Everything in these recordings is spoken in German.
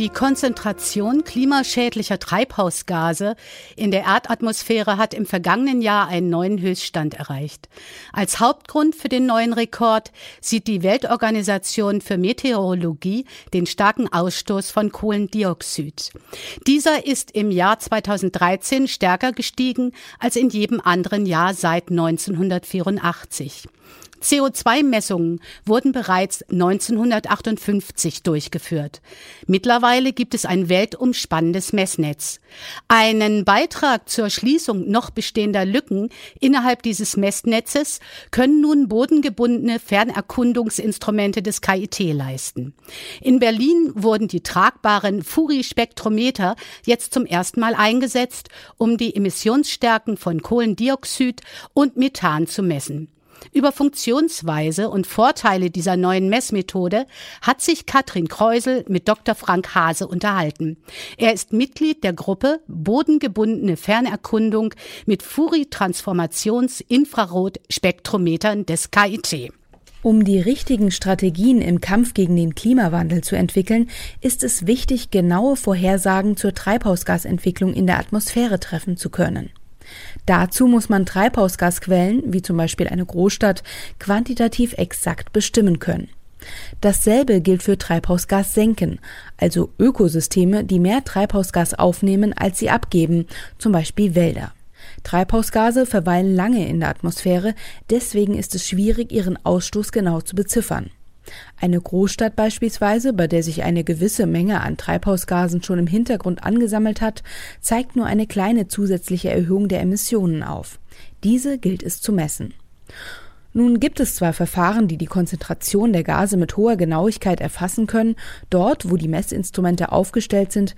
Die Konzentration klimaschädlicher Treibhausgase in der Erdatmosphäre hat im vergangenen Jahr einen neuen Höchststand erreicht. Als Hauptgrund für den neuen Rekord sieht die Weltorganisation für Meteorologie den starken Ausstoß von Kohlendioxid. Dieser ist im Jahr 2013 stärker gestiegen als in jedem anderen Jahr seit 1984. CO2-Messungen wurden bereits 1958 durchgeführt. Mittlerweile gibt es ein weltumspannendes Messnetz. Einen Beitrag zur Schließung noch bestehender Lücken innerhalb dieses Messnetzes können nun bodengebundene Fernerkundungsinstrumente des KIT leisten. In Berlin wurden die tragbaren Furi-Spektrometer jetzt zum ersten Mal eingesetzt, um die Emissionsstärken von Kohlendioxid und Methan zu messen. Über Funktionsweise und Vorteile dieser neuen Messmethode hat sich Katrin Kreusel mit Dr. Frank Hase unterhalten. Er ist Mitglied der Gruppe Bodengebundene Fernerkundung mit Furi-Transformations-Infrarot-Spektrometern des KIT. Um die richtigen Strategien im Kampf gegen den Klimawandel zu entwickeln, ist es wichtig, genaue Vorhersagen zur Treibhausgasentwicklung in der Atmosphäre treffen zu können. Dazu muss man Treibhausgasquellen, wie zum Beispiel eine Großstadt, quantitativ exakt bestimmen können. Dasselbe gilt für Treibhausgassenken, also Ökosysteme, die mehr Treibhausgas aufnehmen, als sie abgeben, zum Beispiel Wälder. Treibhausgase verweilen lange in der Atmosphäre, deswegen ist es schwierig, ihren Ausstoß genau zu beziffern. Eine Großstadt beispielsweise, bei der sich eine gewisse Menge an Treibhausgasen schon im Hintergrund angesammelt hat, zeigt nur eine kleine zusätzliche Erhöhung der Emissionen auf. Diese gilt es zu messen. Nun gibt es zwar Verfahren, die die Konzentration der Gase mit hoher Genauigkeit erfassen können, dort, wo die Messinstrumente aufgestellt sind,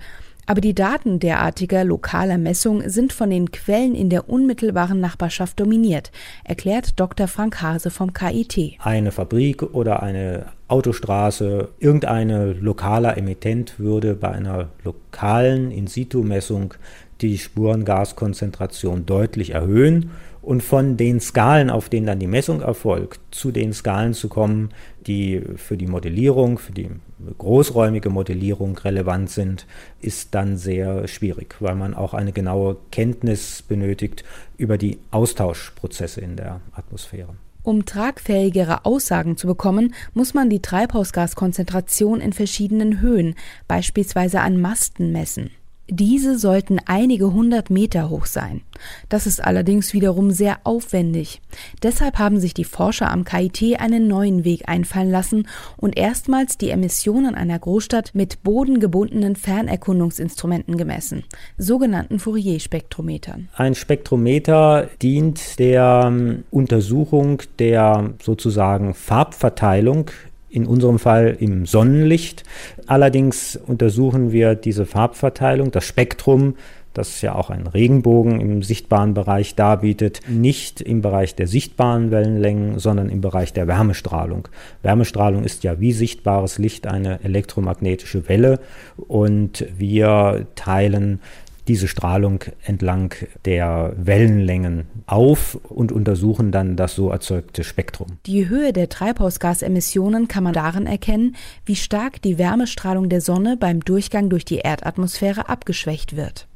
aber die Daten derartiger lokaler Messungen sind von den Quellen in der unmittelbaren Nachbarschaft dominiert, erklärt Dr. Frank Hase vom KIT. Eine Fabrik oder eine Autostraße, irgendeine lokaler Emittent würde bei einer lokalen In-situ-Messung die Spurengaskonzentration deutlich erhöhen und von den Skalen, auf denen dann die Messung erfolgt, zu den Skalen zu kommen, die für die Modellierung, für die großräumige Modellierung relevant sind, ist dann sehr schwierig, weil man auch eine genaue Kenntnis benötigt über die Austauschprozesse in der Atmosphäre. Um tragfähigere Aussagen zu bekommen, muss man die Treibhausgaskonzentration in verschiedenen Höhen, beispielsweise an Masten, messen. Diese sollten einige hundert Meter hoch sein. Das ist allerdings wiederum sehr aufwendig. Deshalb haben sich die Forscher am KIT einen neuen Weg einfallen lassen und erstmals die Emissionen einer Großstadt mit bodengebundenen Fernerkundungsinstrumenten gemessen, sogenannten Fourier-Spektrometern. Ein Spektrometer dient der ähm, Untersuchung der sozusagen Farbverteilung in unserem Fall im Sonnenlicht. Allerdings untersuchen wir diese Farbverteilung, das Spektrum, das ja auch einen Regenbogen im sichtbaren Bereich darbietet, nicht im Bereich der sichtbaren Wellenlängen, sondern im Bereich der Wärmestrahlung. Wärmestrahlung ist ja wie sichtbares Licht eine elektromagnetische Welle und wir teilen diese Strahlung entlang der Wellenlängen auf und untersuchen dann das so erzeugte Spektrum. Die Höhe der Treibhausgasemissionen kann man daran erkennen, wie stark die Wärmestrahlung der Sonne beim Durchgang durch die Erdatmosphäre abgeschwächt wird.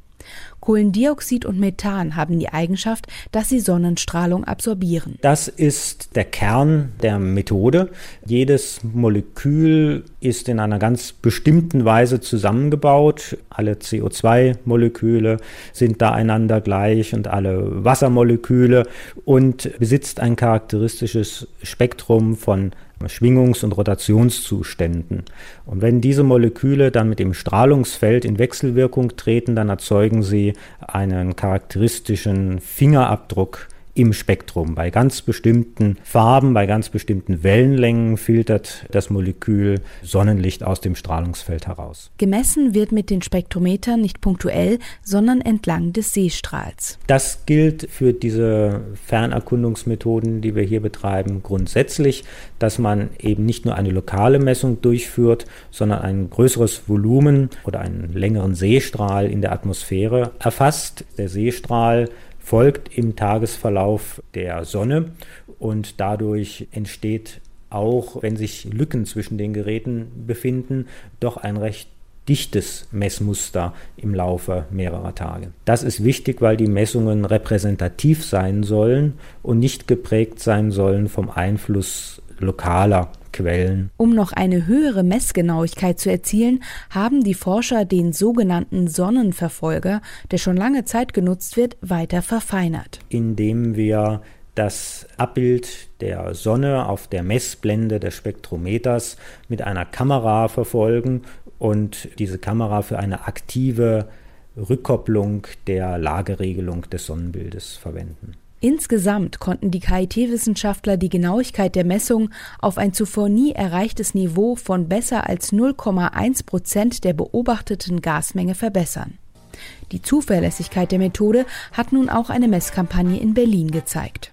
Kohlendioxid und Methan haben die Eigenschaft, dass sie Sonnenstrahlung absorbieren. Das ist der Kern der Methode. Jedes Molekül ist in einer ganz bestimmten Weise zusammengebaut. Alle CO2-Moleküle sind da einander gleich und alle Wassermoleküle und besitzt ein charakteristisches Spektrum von Schwingungs- und Rotationszuständen. Und wenn diese Moleküle dann mit dem Strahlungsfeld in Wechselwirkung treten, dann erzeugen sie einen charakteristischen Fingerabdruck im Spektrum. Bei ganz bestimmten Farben, bei ganz bestimmten Wellenlängen filtert das Molekül Sonnenlicht aus dem Strahlungsfeld heraus. Gemessen wird mit den Spektrometern nicht punktuell, sondern entlang des Seestrahls. Das gilt für diese Fernerkundungsmethoden, die wir hier betreiben, grundsätzlich, dass man eben nicht nur eine lokale Messung durchführt, sondern ein größeres Volumen oder einen längeren Seestrahl in der Atmosphäre erfasst. Der Seestrahl folgt im Tagesverlauf der Sonne und dadurch entsteht auch, wenn sich Lücken zwischen den Geräten befinden, doch ein recht dichtes Messmuster im Laufe mehrerer Tage. Das ist wichtig, weil die Messungen repräsentativ sein sollen und nicht geprägt sein sollen vom Einfluss lokaler Quellen. Um noch eine höhere Messgenauigkeit zu erzielen, haben die Forscher den sogenannten Sonnenverfolger, der schon lange Zeit genutzt wird, weiter verfeinert. Indem wir das Abbild der Sonne auf der Messblende des Spektrometers mit einer Kamera verfolgen und diese Kamera für eine aktive Rückkopplung der Lageregelung des Sonnenbildes verwenden. Insgesamt konnten die KIT-Wissenschaftler die Genauigkeit der Messung auf ein zuvor nie erreichtes Niveau von besser als 0,1 Prozent der beobachteten Gasmenge verbessern. Die Zuverlässigkeit der Methode hat nun auch eine Messkampagne in Berlin gezeigt.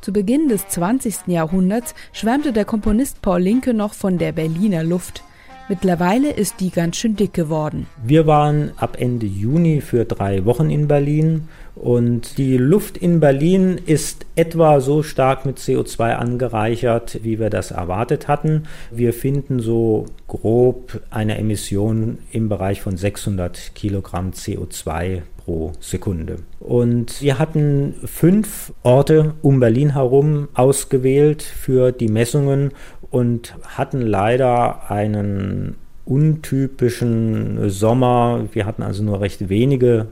Zu Beginn des 20. Jahrhunderts schwärmte der Komponist Paul Linke noch von der Berliner Luft. Mittlerweile ist die ganz schön dick geworden. Wir waren ab Ende Juni für drei Wochen in Berlin und die Luft in Berlin ist etwa so stark mit CO2 angereichert, wie wir das erwartet hatten. Wir finden so grob eine Emission im Bereich von 600 Kilogramm CO2 pro Sekunde. Und wir hatten fünf Orte um Berlin herum ausgewählt für die Messungen und hatten leider einen untypischen Sommer. Wir hatten also nur recht wenige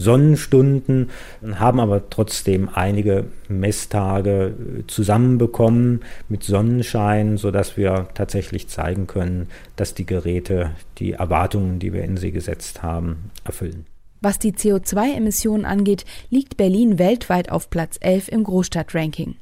Sonnenstunden, haben aber trotzdem einige Messtage zusammenbekommen mit Sonnenschein, sodass wir tatsächlich zeigen können, dass die Geräte die Erwartungen, die wir in sie gesetzt haben, erfüllen. Was die CO2-Emissionen angeht, liegt Berlin weltweit auf Platz 11 im Großstadtranking.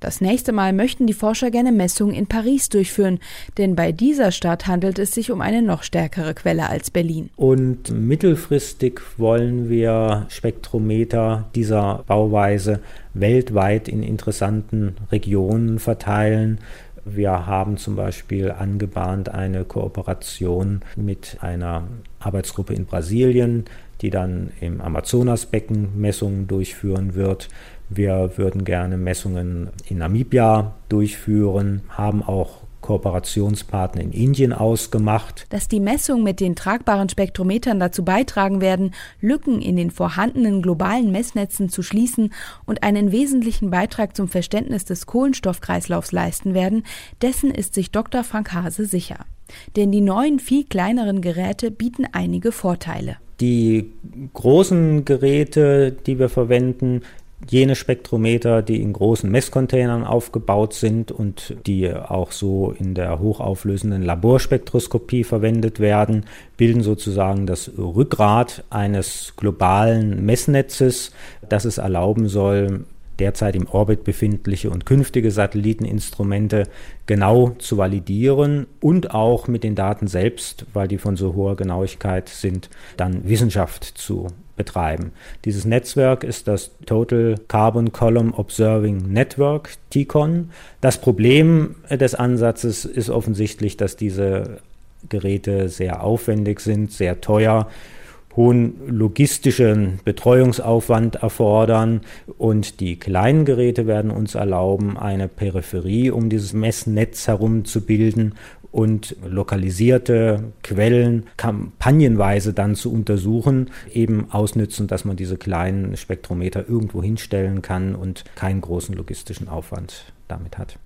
Das nächste Mal möchten die Forscher gerne Messungen in Paris durchführen, denn bei dieser Stadt handelt es sich um eine noch stärkere Quelle als Berlin. Und mittelfristig wollen wir Spektrometer dieser Bauweise weltweit in interessanten Regionen verteilen. Wir haben zum Beispiel angebahnt eine Kooperation mit einer Arbeitsgruppe in Brasilien, die dann im Amazonasbecken Messungen durchführen wird. Wir würden gerne Messungen in Namibia durchführen, haben auch Kooperationspartner in Indien ausgemacht. Dass die Messungen mit den tragbaren Spektrometern dazu beitragen werden, Lücken in den vorhandenen globalen Messnetzen zu schließen und einen wesentlichen Beitrag zum Verständnis des Kohlenstoffkreislaufs leisten werden, dessen ist sich Dr. Frank Hase sicher. Denn die neuen, viel kleineren Geräte bieten einige Vorteile. Die großen Geräte, die wir verwenden, jene Spektrometer, die in großen Messcontainern aufgebaut sind und die auch so in der hochauflösenden Laborspektroskopie verwendet werden, bilden sozusagen das Rückgrat eines globalen Messnetzes, das es erlauben soll, derzeit im Orbit befindliche und künftige Satelliteninstrumente genau zu validieren und auch mit den Daten selbst, weil die von so hoher Genauigkeit sind, dann Wissenschaft zu betreiben. Dieses Netzwerk ist das Total Carbon Column Observing Network, TCON. Das Problem des Ansatzes ist offensichtlich, dass diese Geräte sehr aufwendig sind, sehr teuer hohen logistischen Betreuungsaufwand erfordern und die kleinen Geräte werden uns erlauben, eine Peripherie um dieses Messnetz herum zu bilden und lokalisierte Quellen kampagnenweise dann zu untersuchen, eben ausnützen, dass man diese kleinen Spektrometer irgendwo hinstellen kann und keinen großen logistischen Aufwand damit hat.